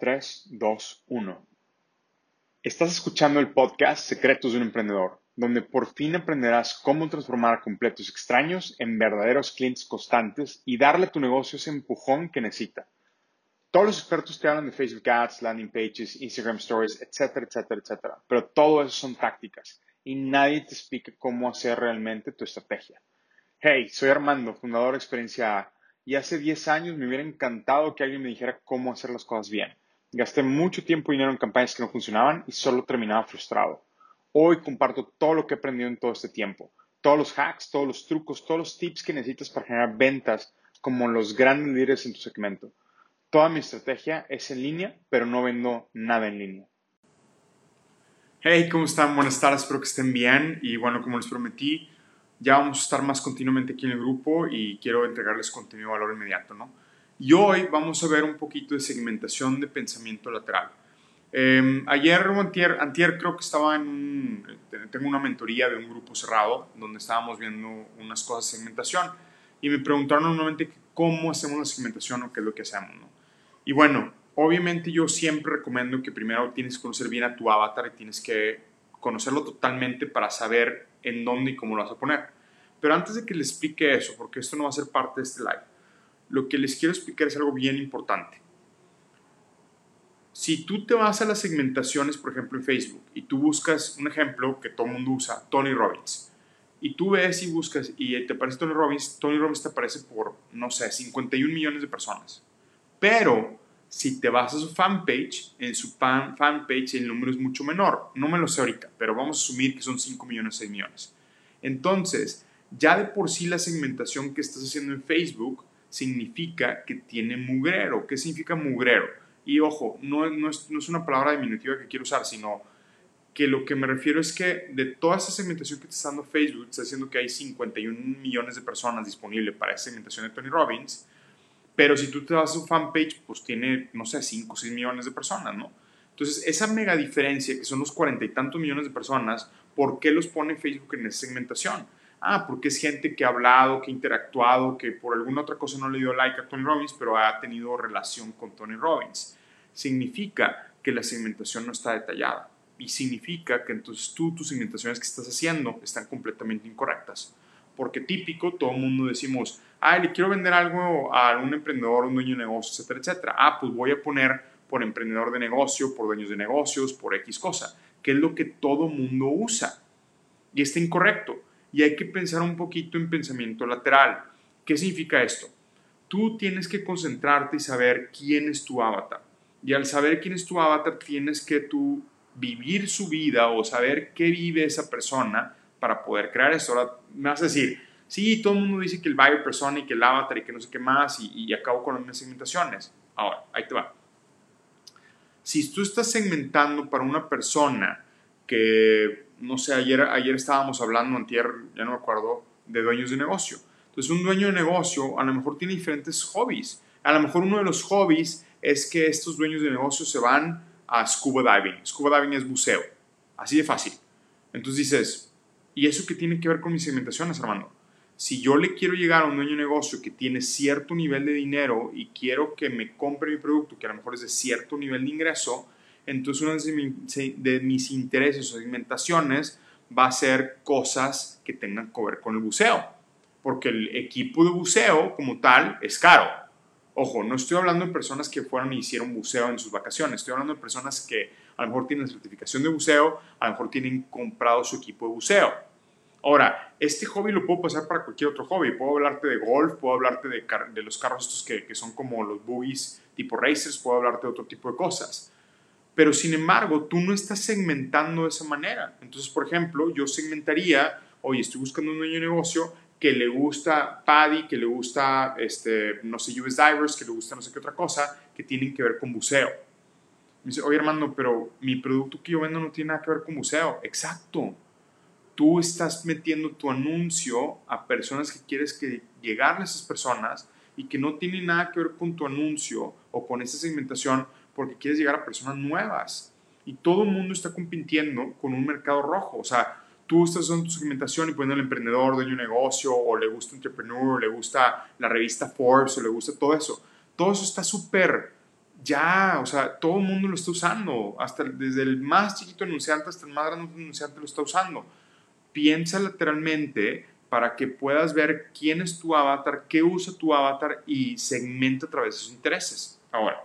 3, 2, 1. Estás escuchando el podcast Secretos de un Emprendedor, donde por fin aprenderás cómo transformar completos extraños en verdaderos clientes constantes y darle a tu negocio ese empujón que necesita. Todos los expertos te hablan de Facebook Ads, landing pages, Instagram Stories, etcétera, etcétera, etcétera. Pero todo eso son tácticas y nadie te explica cómo hacer realmente tu estrategia. Hey, soy Armando, fundador de Experiencia A, y hace 10 años me hubiera encantado que alguien me dijera cómo hacer las cosas bien. Gasté mucho tiempo y dinero en campañas que no funcionaban y solo terminaba frustrado. Hoy comparto todo lo que he aprendido en todo este tiempo. Todos los hacks, todos los trucos, todos los tips que necesitas para generar ventas como los grandes líderes en tu segmento. Toda mi estrategia es en línea, pero no vendo nada en línea. Hey, ¿cómo están? Buenas tardes, espero que estén bien. Y bueno, como les prometí, ya vamos a estar más continuamente aquí en el grupo y quiero entregarles contenido de valor inmediato, ¿no? Y hoy vamos a ver un poquito de segmentación de pensamiento lateral. Eh, ayer antier, antier, creo que estaba en un, tengo una mentoría de un grupo cerrado donde estábamos viendo unas cosas de segmentación y me preguntaron normalmente cómo hacemos la segmentación o qué es lo que hacemos. Y bueno, obviamente yo siempre recomiendo que primero tienes que conocer bien a tu avatar y tienes que conocerlo totalmente para saber en dónde y cómo lo vas a poner. Pero antes de que les explique eso, porque esto no va a ser parte de este live, lo que les quiero explicar es algo bien importante. Si tú te vas a las segmentaciones, por ejemplo, en Facebook, y tú buscas un ejemplo que todo el mundo usa, Tony Robbins, y tú ves y buscas y te aparece Tony Robbins, Tony Robbins te aparece por, no sé, 51 millones de personas. Pero si te vas a su fanpage, en su fan, fanpage el número es mucho menor. No me lo sé ahorita, pero vamos a asumir que son 5 millones, 6 millones. Entonces, ya de por sí la segmentación que estás haciendo en Facebook significa que tiene mugrero. ¿Qué significa mugrero? Y ojo, no, es una palabra diminutiva que quiero usar, sino que lo que me refiero es que de toda esa segmentación que te está dando Facebook, está diciendo que hay 51 millones de personas disponibles para esa segmentación de Tony Robbins, pero si tú te vas a su fanpage, pues tiene, no sé, 5 o 6 millones de personas, ¿no? Entonces, esa mega diferencia, que son los cuarenta y tantos millones de personas, ¿por qué los pone Facebook en esa segmentación? Ah, porque es gente que ha hablado, que ha interactuado, que por alguna otra cosa no le dio like a Tony Robbins, pero ha tenido relación con Tony Robbins. Significa que la segmentación no está detallada y significa que entonces tú, tus segmentaciones que estás haciendo están completamente incorrectas. Porque típico, todo el mundo decimos, ah, le quiero vender algo a un emprendedor, un dueño de negocio, etcétera, etcétera. Ah, pues voy a poner por emprendedor de negocio, por dueños de negocios, por X cosa, que es lo que todo mundo usa. Y está incorrecto. Y hay que pensar un poquito en pensamiento lateral. ¿Qué significa esto? Tú tienes que concentrarte y saber quién es tu avatar. Y al saber quién es tu avatar, tienes que tú vivir su vida o saber qué vive esa persona para poder crear esto. Ahora me vas a decir, sí, todo el mundo dice que el buyer persona y que el avatar y que no sé qué más y, y acabo con las segmentaciones. Ahora, ahí te va. Si tú estás segmentando para una persona que, no sé, ayer, ayer estábamos hablando, antier, ya no me acuerdo, de dueños de negocio. Entonces, un dueño de negocio a lo mejor tiene diferentes hobbies. A lo mejor uno de los hobbies es que estos dueños de negocio se van a scuba diving. Scuba diving es buceo. Así de fácil. Entonces dices, ¿y eso qué tiene que ver con mis segmentaciones, Armando? Si yo le quiero llegar a un dueño de negocio que tiene cierto nivel de dinero y quiero que me compre mi producto, que a lo mejor es de cierto nivel de ingreso, entonces una de mis intereses o segmentaciones va a ser cosas que tengan que ver con el buceo. Porque el equipo de buceo como tal es caro. Ojo, no estoy hablando de personas que fueron y hicieron buceo en sus vacaciones, estoy hablando de personas que a lo mejor tienen certificación de buceo, a lo mejor tienen comprado su equipo de buceo. Ahora, este hobby lo puedo pasar para cualquier otro hobby. Puedo hablarte de golf, puedo hablarte de, de los carros estos que, que, son como los buggies tipo racers, puedo hablarte de otro tipo de cosas. Pero sin embargo, tú no estás segmentando de esa manera. Entonces, por ejemplo, yo segmentaría, oye, estoy buscando un dueño de negocio que le gusta Paddy, que le gusta, este, no sé, US Divers, que le gusta no sé qué otra cosa, que tienen que ver con buceo. Me dice, oye Armando, pero mi producto que yo vendo no tiene nada que ver con buceo. Exacto. Tú estás metiendo tu anuncio a personas que quieres que lleguen a esas personas y que no tienen nada que ver con tu anuncio o con esa segmentación porque quieres llegar a personas nuevas. Y todo el mundo está compitiendo con un mercado rojo. O sea, tú estás usando tu segmentación y poniendo el emprendedor, dueño de negocio, o le gusta entrepreneur, o le gusta la revista Forbes, o le gusta todo eso. Todo eso está súper ya, o sea, todo el mundo lo está usando, hasta desde el más chiquito anunciante hasta el más grande anunciante lo está usando. Piensa lateralmente para que puedas ver quién es tu avatar, qué usa tu avatar y segmenta a través de sus intereses. Ahora,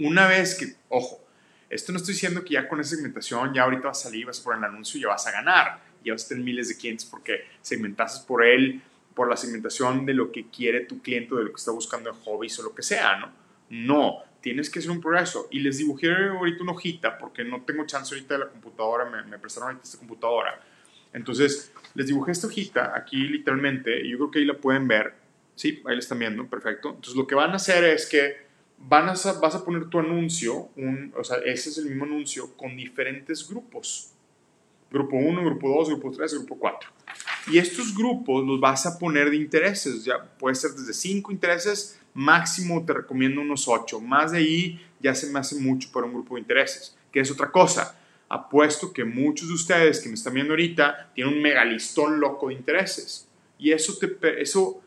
una vez que, ojo, esto no estoy diciendo que ya con esa segmentación, ya ahorita vas a salir, vas a poner el anuncio y ya vas a ganar. Ya vas a tener miles de clientes porque segmentaste por él, por la segmentación de lo que quiere tu cliente, de lo que está buscando en hobbies o lo que sea, ¿no? No, tienes que hacer un progreso. Y les dibujé ahorita una hojita porque no tengo chance ahorita de la computadora, me, me prestaron ahorita esta computadora. Entonces, les dibujé esta hojita aquí literalmente y yo creo que ahí la pueden ver. Sí, ahí la están viendo, perfecto. Entonces, lo que van a hacer es que van a, vas a poner tu anuncio, un, o sea, ese es el mismo anuncio con diferentes grupos. Grupo 1, grupo 2, grupo 3, grupo 4. Y estos grupos los vas a poner de intereses, ya puede ser desde 5 intereses, máximo te recomiendo unos 8. Más de ahí ya se me hace mucho para un grupo de intereses, que es otra cosa. Apuesto que muchos de ustedes que me están viendo ahorita tienen un megalistón loco de intereses. Y eso, te, eso,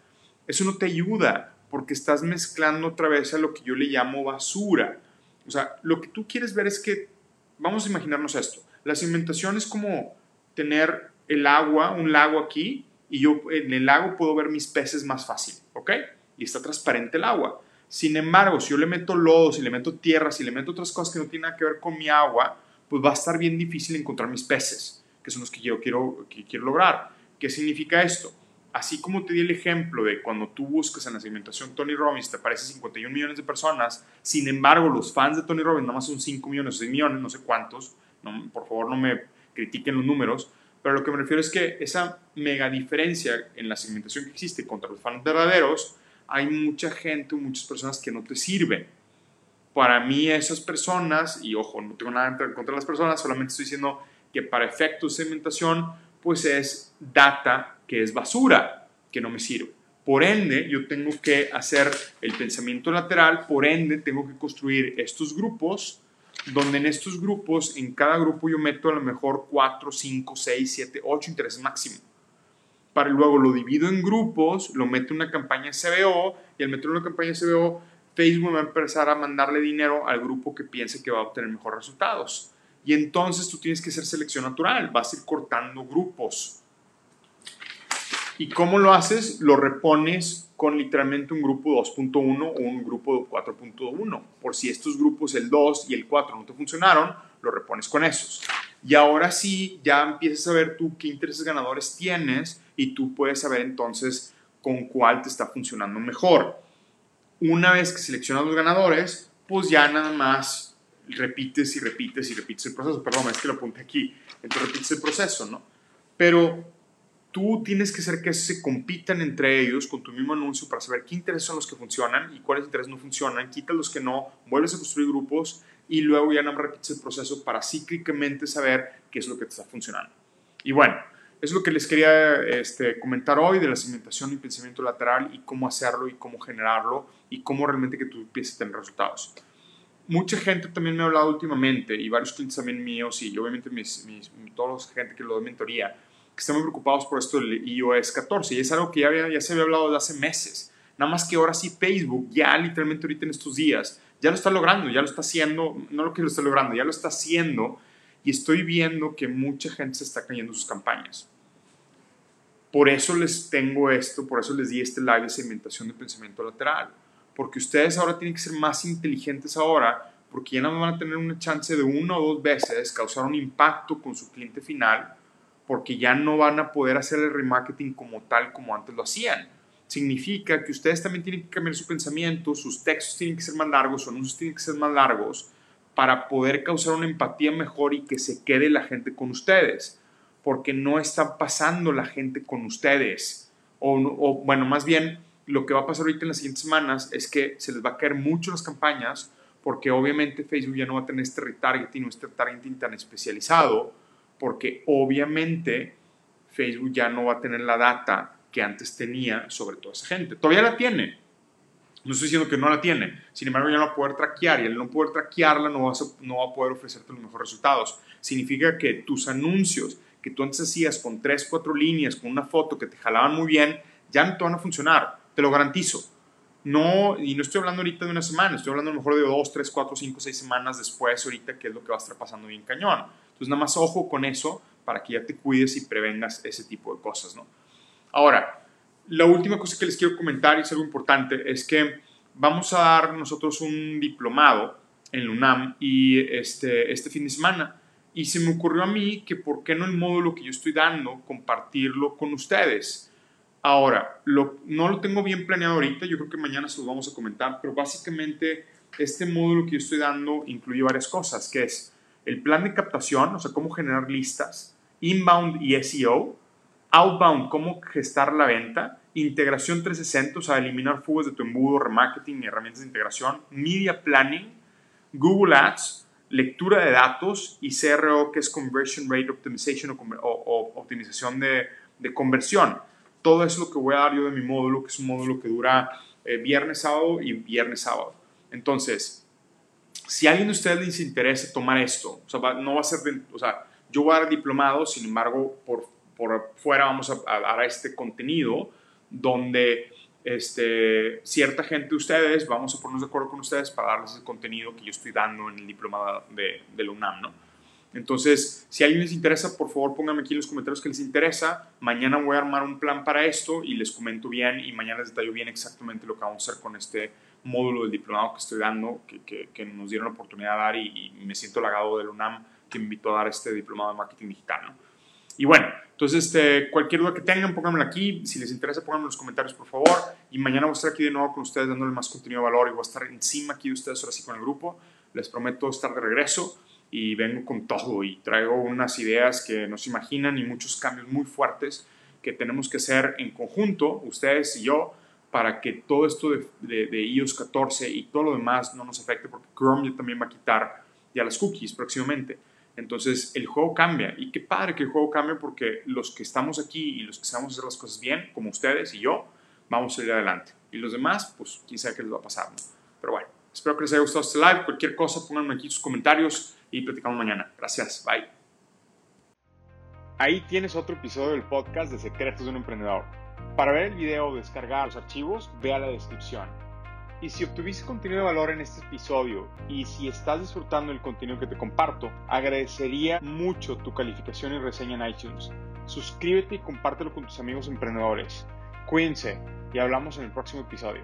eso no te ayuda porque estás mezclando otra vez a lo que yo le llamo basura. O sea, lo que tú quieres ver es que, vamos a imaginarnos esto, la cimentación es como tener el agua, un lago aquí, y yo en el lago puedo ver mis peces más fácil, ¿ok? Y está transparente el agua. Sin embargo, si yo le meto lodo, si le meto tierra, si le meto otras cosas que no tienen nada que ver con mi agua, pues va a estar bien difícil encontrar mis peces, que son los que yo quiero, que quiero lograr. ¿Qué significa esto? Así como te di el ejemplo de cuando tú buscas en la segmentación Tony Robbins, te aparece 51 millones de personas, sin embargo, los fans de Tony Robbins nada más son 5 millones o 6 millones, no sé cuántos, por favor no me critiquen los números, pero lo que me refiero es que esa mega diferencia en la segmentación que existe contra los fans verdaderos, hay mucha gente, muchas personas que no te sirven. Para mí esas personas, y ojo, no tengo nada contra las personas, solamente estoy diciendo que para efectos de segmentación, pues es data que es basura, que no me sirve. Por ende, yo tengo que hacer el pensamiento lateral, por ende, tengo que construir estos grupos, donde en estos grupos, en cada grupo yo meto a lo mejor 4, 5, 6, 7, 8 intereses máximo. Para luego lo divido en grupos, lo meto en una campaña SBO y al meterlo en una campaña SBO, Facebook va a empezar a mandarle dinero al grupo que piense que va a obtener mejores resultados. Y entonces tú tienes que hacer selección natural, vas a ir cortando grupos ¿Y cómo lo haces? Lo repones con literalmente un grupo 2.1 o un grupo 4.1. Por si estos grupos, el 2 y el 4, no te funcionaron, lo repones con esos. Y ahora sí, ya empiezas a ver tú qué intereses ganadores tienes y tú puedes saber entonces con cuál te está funcionando mejor. Una vez que seleccionas los ganadores, pues ya nada más repites y repites y repites el proceso. Perdón, es que lo apunté aquí. Entonces repites el proceso, ¿no? Pero tú tienes que hacer que se compitan entre ellos con tu mismo anuncio para saber qué intereses son los que funcionan y cuáles intereses no funcionan, quita los que no, vuelves a construir grupos y luego ya no repites el proceso para cíclicamente saber qué es lo que te está funcionando. Y bueno, es lo que les quería este, comentar hoy de la segmentación y pensamiento lateral y cómo hacerlo y cómo generarlo y cómo realmente que tú empieces a tener resultados. Mucha gente también me ha hablado últimamente y varios clientes también míos y obviamente mis, mis, toda la gente que lo doy mentoría, que están muy preocupados por esto del iOS 14 y es algo que ya, había, ya se había hablado de hace meses. Nada más que ahora sí Facebook, ya literalmente ahorita en estos días, ya lo está logrando, ya lo está haciendo, no lo que lo está logrando, ya lo está haciendo y estoy viendo que mucha gente se está cayendo sus campañas. Por eso les tengo esto, por eso les di este live de segmentación de pensamiento lateral, porque ustedes ahora tienen que ser más inteligentes ahora, porque ya no van a tener una chance de una o dos veces causar un impacto con su cliente final porque ya no van a poder hacer el remarketing como tal como antes lo hacían. Significa que ustedes también tienen que cambiar su pensamiento, sus textos tienen que ser más largos, sus anuncios tienen que ser más largos para poder causar una empatía mejor y que se quede la gente con ustedes. porque no está pasando la gente con ustedes. O, o, bueno, más bien lo que va a pasar ahorita en las siguientes semanas es que se les va a caer mucho las campañas porque obviamente Facebook ya no va a tener este retargeting o este targeting tan especializado porque obviamente Facebook ya no va a tener la data que antes tenía sobre toda esa gente. Todavía la tiene. No estoy diciendo que no la tiene. Sin embargo, ya no va a poder traquear y al no poder traquearla no, vas a, no va a poder ofrecerte los mejores resultados. Significa que tus anuncios que tú antes hacías con 3, 4 líneas, con una foto que te jalaban muy bien, ya no te van a funcionar. Te lo garantizo. No, y no estoy hablando ahorita de una semana, estoy hablando a lo mejor de 2, 3, 4, 5, 6 semanas después, ahorita, que es lo que va a estar pasando bien cañón. Entonces, nada más ojo con eso para que ya te cuides y prevengas ese tipo de cosas, ¿no? Ahora, la última cosa que les quiero comentar y es algo importante es que vamos a dar nosotros un diplomado en la UNAM y este, este fin de semana. Y se me ocurrió a mí que por qué no el módulo que yo estoy dando, compartirlo con ustedes. Ahora, lo, no lo tengo bien planeado ahorita, yo creo que mañana se lo vamos a comentar, pero básicamente este módulo que yo estoy dando incluye varias cosas, que es el plan de captación, o sea, cómo generar listas, inbound y SEO, outbound, cómo gestar la venta, integración 360, o sea, eliminar fugas de tu embudo, remarketing y herramientas de integración, media planning, Google Ads, lectura de datos y CRO, que es Conversion Rate Optimization o, optimización de, de, conversión. Todo eso es lo que voy a dar yo de mi módulo, que es un módulo que dura eh, viernes, sábado y viernes, sábado. Entonces, si alguien de ustedes les interesa tomar esto, o sea, no va a ser, o sea, yo voy a dar diplomado, sin embargo, por, por fuera vamos a, a dar este contenido donde este, cierta gente de ustedes, vamos a ponernos de acuerdo con ustedes para darles el contenido que yo estoy dando en el diplomado de, de la UNAM, ¿no? Entonces, si a alguien les interesa, por favor pónganme aquí en los comentarios que les interesa. Mañana voy a armar un plan para esto y les comento bien y mañana les detallo bien exactamente lo que vamos a hacer con este módulo del diplomado que estoy dando, que, que, nos dieron la oportunidad de dar y, y, me siento halagado del UNAM que me invitó a dar este diplomado de marketing digital. ¿no? Y bueno, entonces este, cualquier duda que tengan, pónganmela aquí. Si les interesa, pónganme en los comentarios, por favor. Y mañana voy a estar aquí de nuevo con ustedes dándole más contenido de valor y voy a estar encima aquí de ustedes ahora sí con el grupo. Les prometo estar de regreso y vengo con todo y traigo unas ideas que no se imaginan y muchos cambios muy fuertes que tenemos que hacer en conjunto, ustedes y yo, para que todo esto de, de, iOS 14 y todo lo demás no nos afecte, porque Chrome ya también va a quitar ya las cookies próximamente. Entonces el juego cambia y qué padre que el juego cambie porque los que estamos aquí y los que sabemos hacer las cosas bien, como ustedes y yo, vamos a ir adelante. Y los demás, pues quién sabe qué les va a pasar. Pero bueno, espero que les haya gustado este live. Cualquier cosa, pónganme aquí sus comentarios y platicamos mañana. Gracias, bye. Ahí tienes otro episodio del podcast de Secretos de un Emprendedor. Para ver el video o descargar los archivos, vea la descripción. Y si obtuviste contenido de valor en este episodio y si estás disfrutando el contenido que te comparto, agradecería mucho tu calificación y reseña en iTunes. Suscríbete y compártelo con tus amigos emprendedores. Cuídense y hablamos en el próximo episodio.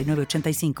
85